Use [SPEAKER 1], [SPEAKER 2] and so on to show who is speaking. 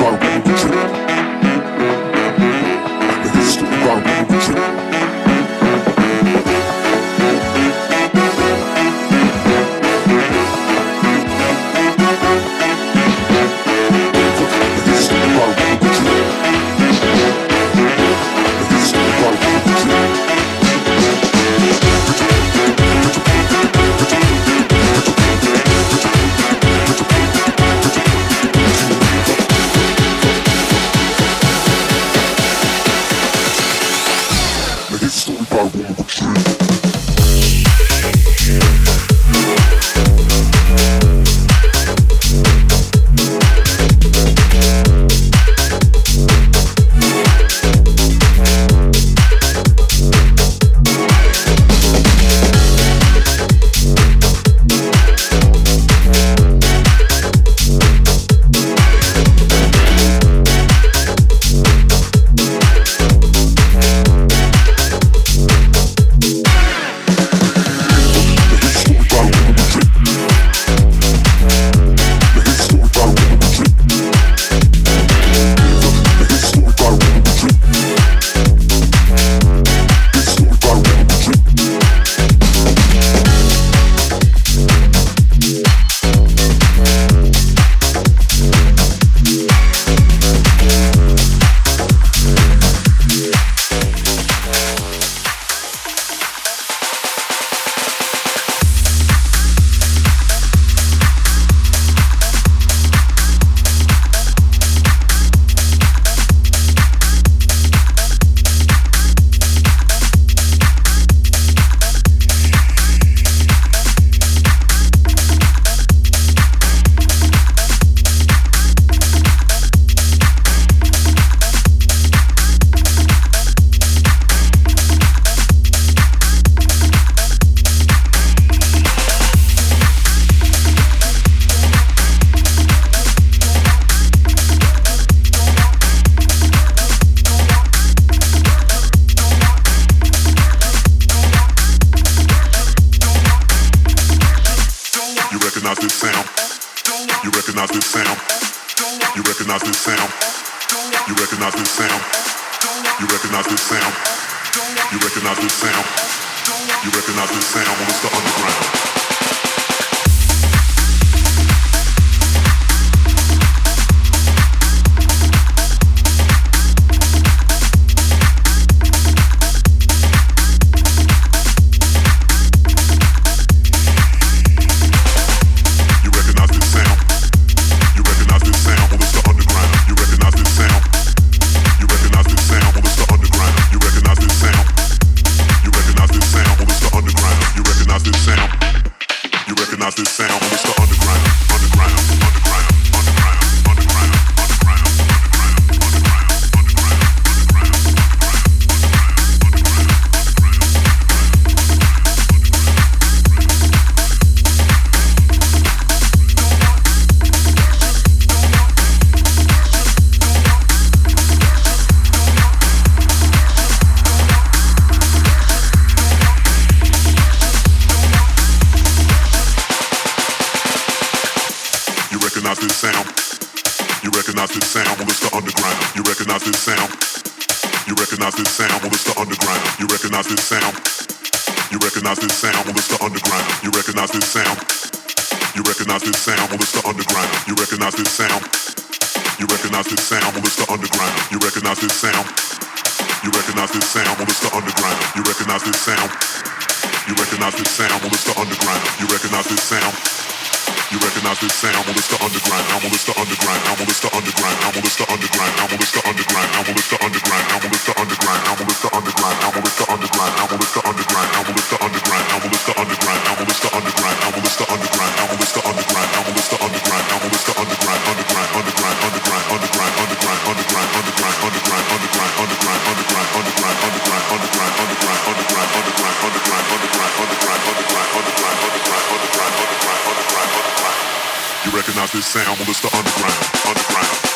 [SPEAKER 1] Barbie. You recognize this sound, well it's the underground. You recognize this sound. You recognize this sound, well it's the underground. You recognize this sound. You recognize this sound, well it's the underground. You recognize this sound. You recognize this sound, well it's the underground. You recognize
[SPEAKER 2] this sound. You recognize this sound, well it's the underground. You recognize this sound. You recognize this sound, well it's the underground. You recognize this sound. You recognize this sound, well it's the underground. You recognize this sound. Well, it's the underground. Well, it's the underground. Well, it's the underground. Well, it's the underground. Well, it's the underground. Well, it's the underground. Well, it's the underground. Well, it's the underground. Well, it's the underground. Well, it's the underground. Well, it's the underground. Well, it's the underground. Well, it's the underground. Well, it's the underground. Well, it's the underground. This sound? Well, it's the. Underground. Underground.